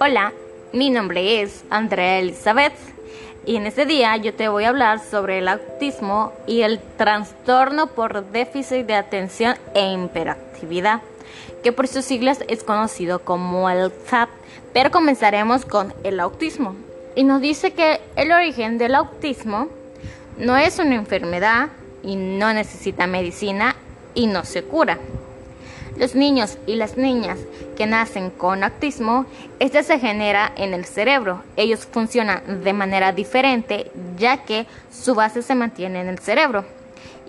Hola, mi nombre es Andrea Elizabeth y en este día yo te voy a hablar sobre el autismo y el trastorno por déficit de atención e hiperactividad, que por sus siglas es conocido como el TAP, pero comenzaremos con el autismo. Y nos dice que el origen del autismo no es una enfermedad y no necesita medicina y no se cura. Los niños y las niñas que nacen con autismo, este se genera en el cerebro. Ellos funcionan de manera diferente ya que su base se mantiene en el cerebro.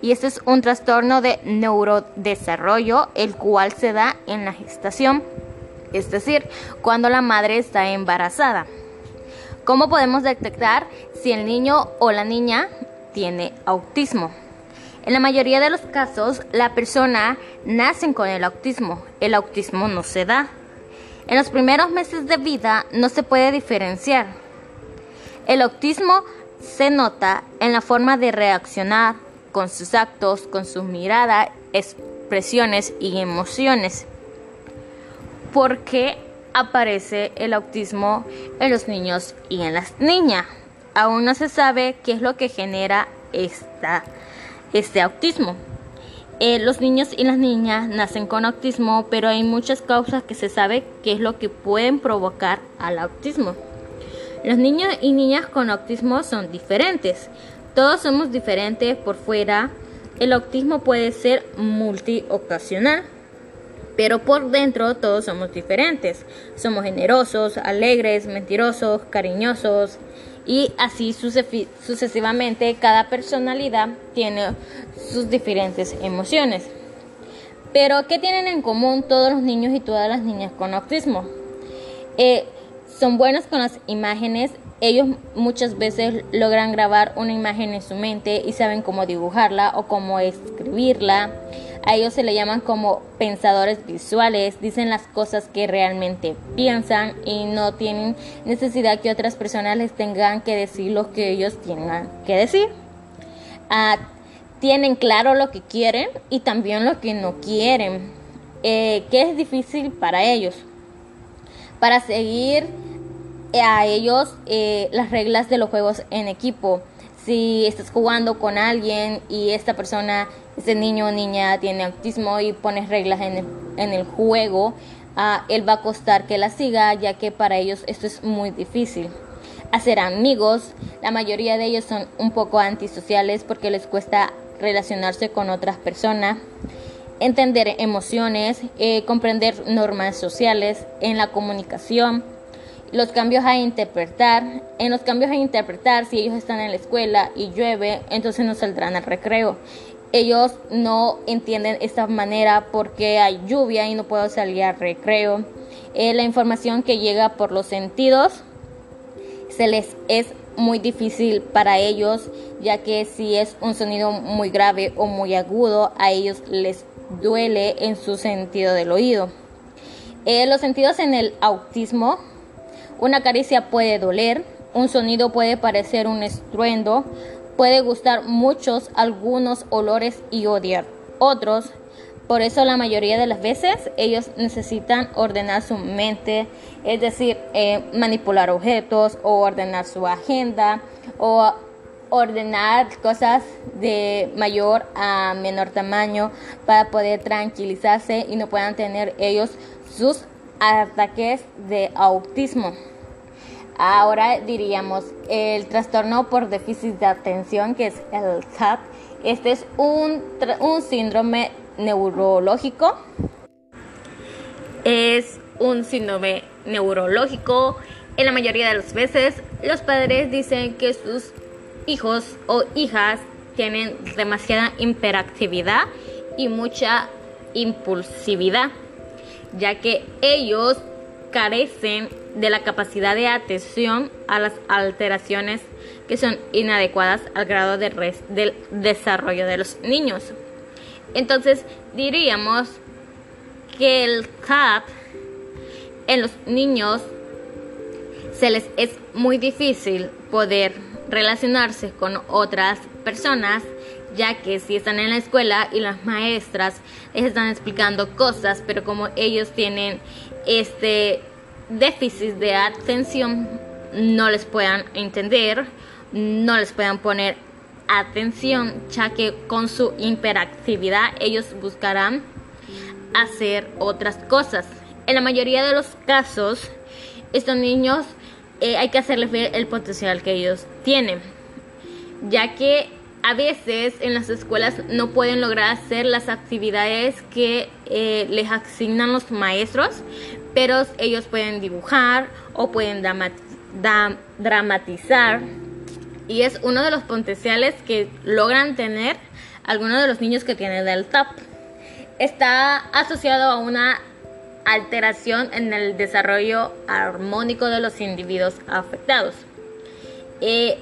Y este es un trastorno de neurodesarrollo, el cual se da en la gestación, es decir, cuando la madre está embarazada. ¿Cómo podemos detectar si el niño o la niña tiene autismo? En la mayoría de los casos, la persona nace con el autismo. El autismo no se da. En los primeros meses de vida no se puede diferenciar. El autismo se nota en la forma de reaccionar con sus actos, con su mirada, expresiones y emociones. ¿Por qué aparece el autismo en los niños y en las niñas? Aún no se sabe qué es lo que genera esta este autismo. Eh, los niños y las niñas nacen con autismo, pero hay muchas causas que se sabe que es lo que pueden provocar al autismo. Los niños y niñas con autismo son diferentes. Todos somos diferentes por fuera. El autismo puede ser multiocasional, pero por dentro todos somos diferentes. Somos generosos, alegres, mentirosos, cariñosos, y así sucesivamente cada personalidad tiene sus diferentes emociones. Pero, ¿qué tienen en común todos los niños y todas las niñas con autismo? Eh, son buenos con las imágenes, ellos muchas veces logran grabar una imagen en su mente y saben cómo dibujarla o cómo escribirla. A ellos se le llaman como pensadores visuales, dicen las cosas que realmente piensan y no tienen necesidad que otras personas les tengan que decir lo que ellos tengan que decir. Ah, tienen claro lo que quieren y también lo que no quieren, eh, que es difícil para ellos. Para seguir a ellos eh, las reglas de los juegos en equipo si estás jugando con alguien y esta persona, ese niño o niña tiene autismo y pones reglas en el, en el juego, uh, él va a costar que la siga, ya que para ellos esto es muy difícil. Hacer amigos, la mayoría de ellos son un poco antisociales porque les cuesta relacionarse con otras personas entender emociones, eh, comprender normas sociales en la comunicación, los cambios a interpretar. En los cambios a interpretar, si ellos están en la escuela y llueve, entonces no saldrán al recreo. Ellos no entienden esta manera porque hay lluvia y no puedo salir al recreo. Eh, la información que llega por los sentidos se les es muy difícil para ellos, ya que si es un sonido muy grave o muy agudo, a ellos les duele en su sentido del oído. Eh, los sentidos en el autismo una caricia puede doler, un sonido puede parecer un estruendo, puede gustar muchos, algunos olores y odiar otros. Por eso la mayoría de las veces ellos necesitan ordenar su mente, es decir, eh, manipular objetos o ordenar su agenda o ordenar cosas de mayor a menor tamaño para poder tranquilizarse y no puedan tener ellos sus ataques de autismo. Ahora diríamos el trastorno por déficit de atención, que es el TAP. Este es un, un síndrome neurológico. Es un síndrome neurológico. En la mayoría de las veces, los padres dicen que sus hijos o hijas tienen demasiada hiperactividad y mucha impulsividad ya que ellos carecen de la capacidad de atención a las alteraciones que son inadecuadas al grado de del desarrollo de los niños. Entonces diríamos que el CAP en los niños se les es muy difícil poder relacionarse con otras personas ya que si están en la escuela y las maestras les están explicando cosas, pero como ellos tienen este déficit de atención, no les puedan entender, no les puedan poner atención, ya que con su hiperactividad ellos buscarán hacer otras cosas. En la mayoría de los casos, estos niños eh, hay que hacerles ver el potencial que ellos tienen, ya que a veces en las escuelas no pueden lograr hacer las actividades que eh, les asignan los maestros, pero ellos pueden dibujar o pueden dramatizar y es uno de los potenciales que logran tener algunos de los niños que tienen el TAP. Está asociado a una alteración en el desarrollo armónico de los individuos afectados. Eh,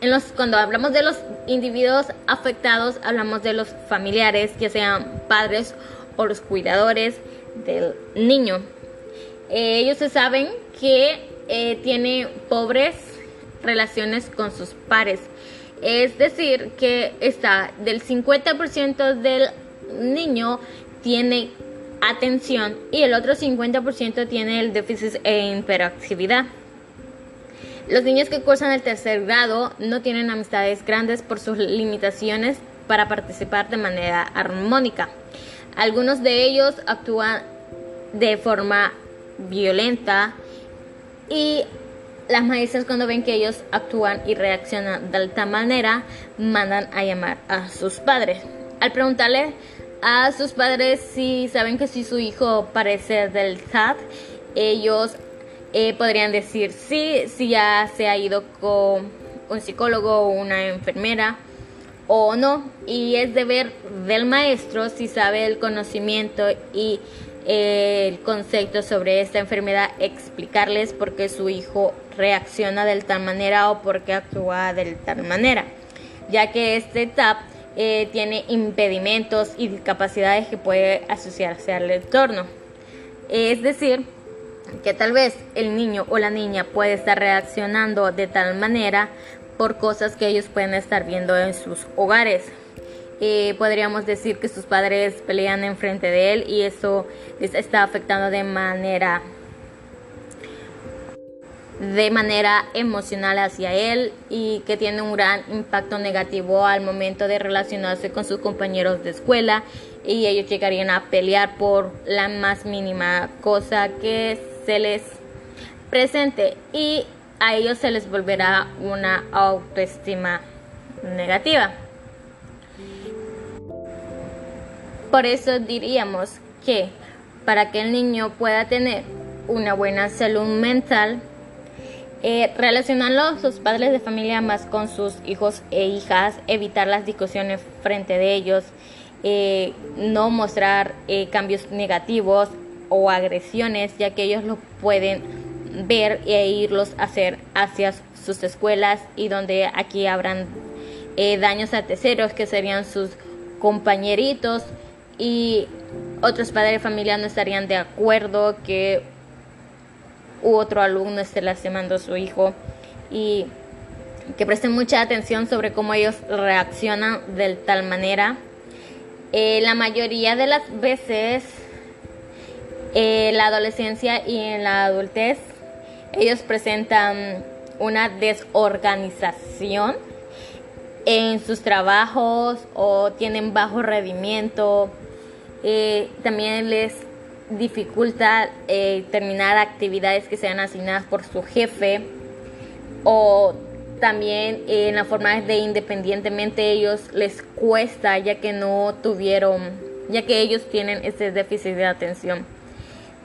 en los, cuando hablamos de los individuos afectados, hablamos de los familiares, ya sean padres o los cuidadores del niño. Eh, ellos se saben que eh, tiene pobres relaciones con sus pares. Es decir, que está del 50% del niño tiene atención y el otro 50% tiene el déficit e hiperactividad. Los niños que cursan el tercer grado no tienen amistades grandes por sus limitaciones para participar de manera armónica. Algunos de ellos actúan de forma violenta y las maestras cuando ven que ellos actúan y reaccionan de tal manera, mandan a llamar a sus padres. Al preguntarle a sus padres si saben que si su hijo parece del SAT, ellos eh, podrían decir sí, si ya se ha ido con un psicólogo o una enfermera o no. Y es deber del maestro si sabe el conocimiento y el concepto sobre esta enfermedad, explicarles por qué su hijo reacciona de tal manera o por qué actúa de tal manera, ya que este TAP eh, tiene impedimentos y discapacidades que puede asociarse al entorno. Es decir, que tal vez el niño o la niña puede estar reaccionando de tal manera por cosas que ellos pueden estar viendo en sus hogares. Eh, podríamos decir que sus padres pelean enfrente de él y eso está afectando de manera de manera emocional hacia él y que tiene un gran impacto negativo al momento de relacionarse con sus compañeros de escuela y ellos llegarían a pelear por la más mínima cosa que se les presente y a ellos se les volverá una autoestima negativa. Por eso diríamos que para que el niño pueda tener una buena salud mental, eh, relacionando a sus padres de familia más con sus hijos e hijas, evitar las discusiones frente de ellos, eh, no mostrar eh, cambios negativos o agresiones, ya que ellos lo pueden ver e irlos a hacer hacia sus escuelas y donde aquí habrán daños a terceros que serían sus compañeritos y otros padres de familia no estarían de acuerdo que u otro alumno esté lastimando a su hijo y que presten mucha atención sobre cómo ellos reaccionan de tal manera. Eh, la mayoría de las veces, en la adolescencia y en la adultez, ellos presentan una desorganización en sus trabajos o tienen bajo rendimiento eh, también les dificulta eh, terminar actividades que sean asignadas por su jefe o también en la forma de independientemente ellos les cuesta ya que no tuvieron, ya que ellos tienen ese déficit de atención.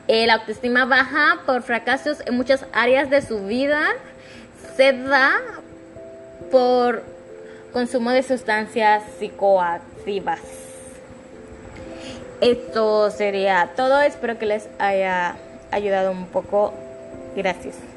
Eh, la autoestima baja por fracasos en muchas áreas de su vida se da por consumo de sustancias psicoactivas. Esto sería todo. Espero que les haya ayudado un poco. Gracias.